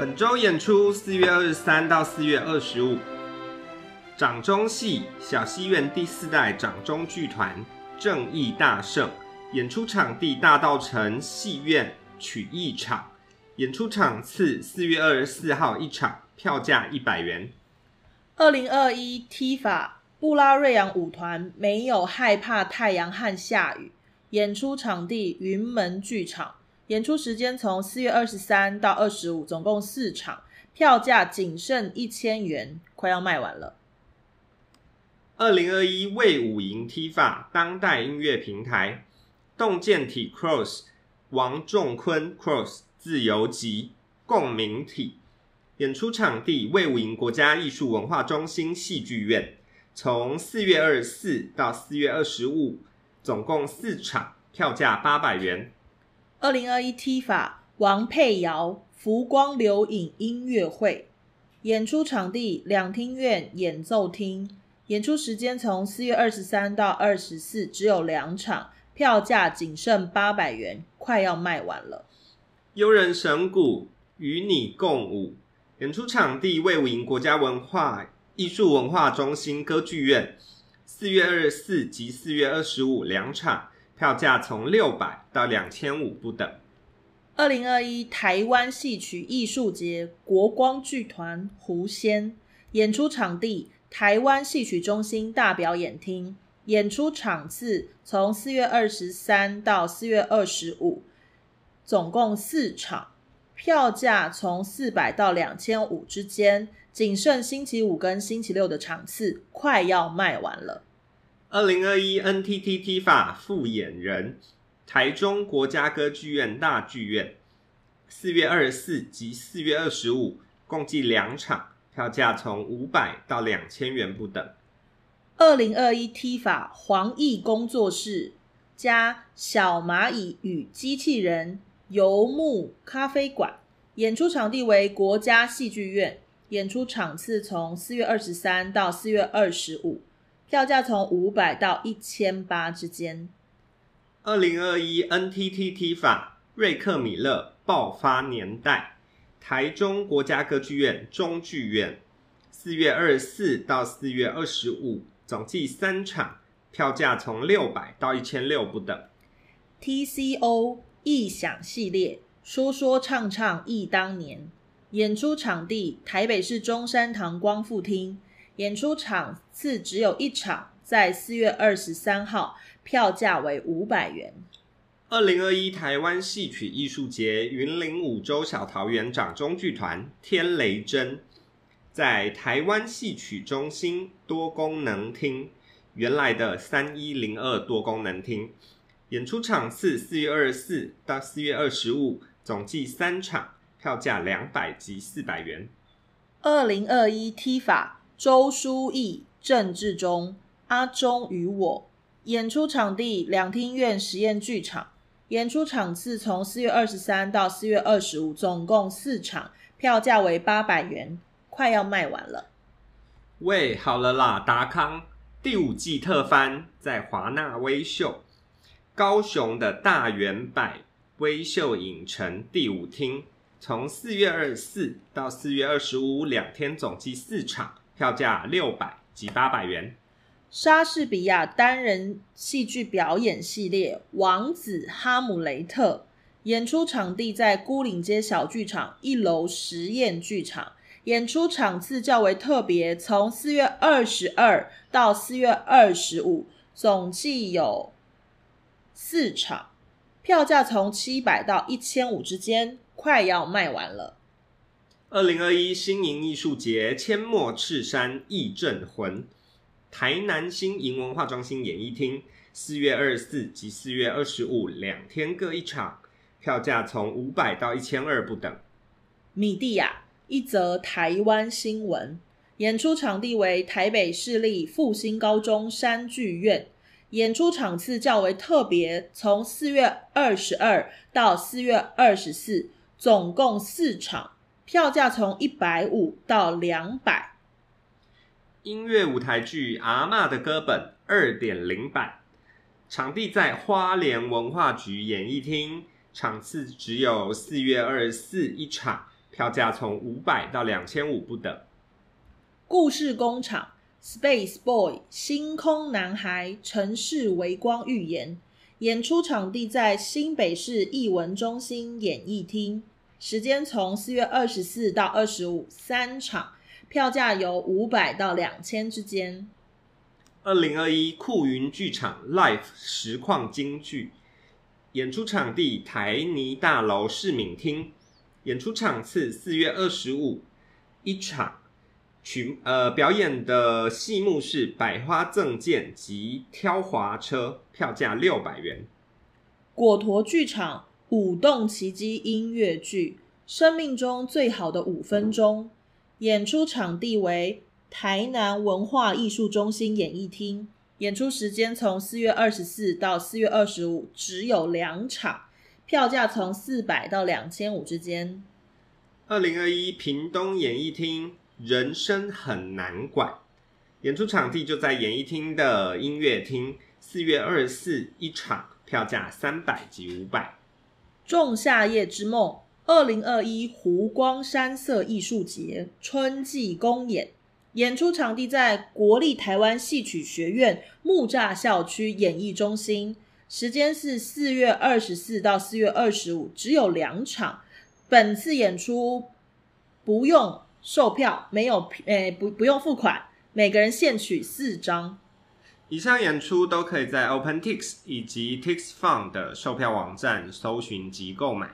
本周演出四月二十三到四月二十五，掌中戏小戏院第四代掌中剧团正义大圣，演出场地大道城戏院曲艺场，演出场次四月二十四号一场，票价一百元。二零二一 T 法布拉瑞扬舞团没有害怕太阳和下雨，演出场地云门剧场。演出时间从四月二十三到二十五，总共四场，票价仅剩一千元，快要卖完了。二零二一魏武营踢法当代音乐平台，洞见体 Cross 王仲坤 Cross 自由集共鸣体，演出场地魏武营国家艺术文化中心戏剧院，从四月二十四到四月二十五，总共四场，票价八百元。二零二一 T 法王佩瑶浮光流影音乐会演出场地两厅院演奏厅，演出时间从四月二十三到二十四，只有两场，票价仅剩八百元，快要卖完了。悠人神鼓与你共舞演出场地魏武营国家文化艺术文化中心歌剧院，四月二十四及四月二十五两场。票价从六百到两千五不等。二零二一台湾戏曲艺术节国光剧团狐仙演出场地台湾戏曲中心大表演厅，演出场次从四月二十三到四月二十五，总共四场，票价从四百到两千五之间，仅剩星期五跟星期六的场次，快要卖完了。二零二一 NTT T 法复演人，台中国家歌剧院大剧院，四月二十四及四月二十五，共计两场，票价从五百到两千元不等。二零二一 T 法黄奕工作室加小蚂蚁与机器人游牧咖啡馆，演出场地为国家戏剧院，演出场次从四月二十三到四月二十五。票价从五百到一千八之间。二零二一 NTTT 法瑞克米勒爆发年代，台中国家歌剧院中剧院，四月二十四到四月二十五，总计三场，票价从六百到一千六不等。TCO 异想系列说说唱唱忆当年，演出场地台北市中山堂光复厅。演出场次只有一场，在四月二十三号，票价为五百元。二零二一台湾戏曲艺术节云林五洲小桃园掌中剧团天雷针，在台湾戏曲中心多功能厅（原来的三一零二多功能厅）演出场次四月二十四到四月二十五，总计三场，票价两百及四百元。二零二一踢法。周书义、郑志忠、阿忠与我演出场地两厅院实验剧场，演出场次从四月二十三到四月二十五，总共四场，票价为八百元，快要卖完了。喂，好了啦，达康第五季特番在华纳微秀高雄的大圆柏微秀影城第五厅，从四月二十四到四月二十五两天，总计四场。票价六百及八百元。莎士比亚单人戏剧表演系列《王子哈姆雷特》演出场地在孤岭街小剧场一楼实验剧场，演出场次较为特别，从四月二十二到四月二十五，总计有四场，票价从七百到一千五之间，快要卖完了。二零二一新营艺术节，阡陌赤山艺镇魂，台南新营文化中心演艺厅，四月二十四及四月二十五两天各一场，票价从五百到一千二不等。米蒂亚一则台湾新闻，演出场地为台北市立复兴高中山剧院，演出场次较为特别，从四月二十二到四月二十四，总共四场。票价从一百五到两百。音乐舞台剧《阿嬷的歌本》二点零版，场地在花莲文化局演艺厅，场次只有四月二十四一场，票。票价从五百到两千五不等。故事工厂 Space Boy 星空男孩城市微光预言，演出场地在新北市艺文中心演艺厅，时间从四月二十四到二十五，三场，票价由五百到两千之间。二零二一酷云剧场 Live 实况京剧，演出场地台泥大楼市民厅，演出场次四月二十五一场。曲呃表演的戏目是百花赠剑及挑滑车，票价六百元。果陀剧场舞动奇迹音乐剧《生命中最好的五分钟》，演出场地为台南文化艺术中心演艺厅，演出时间从四月二十四到四月二十五，只有两场，票价从四百到两千五之间。二零二一屏东演艺厅。人生很难管，演出场地就在演艺厅的音乐厅。四月二十四一场，票价三百及五百。仲夏夜之梦，二零二一湖光山色艺术节春季公演，演出场地在国立台湾戏曲学院木栅校区演艺中心，时间是四月二十四到四月二十五，只有两场。本次演出不用。售票没有，诶，不不用付款，每个人限取四张。以上演出都可以在 OpenTix 以及 TixFun 的售票网站搜寻及购买。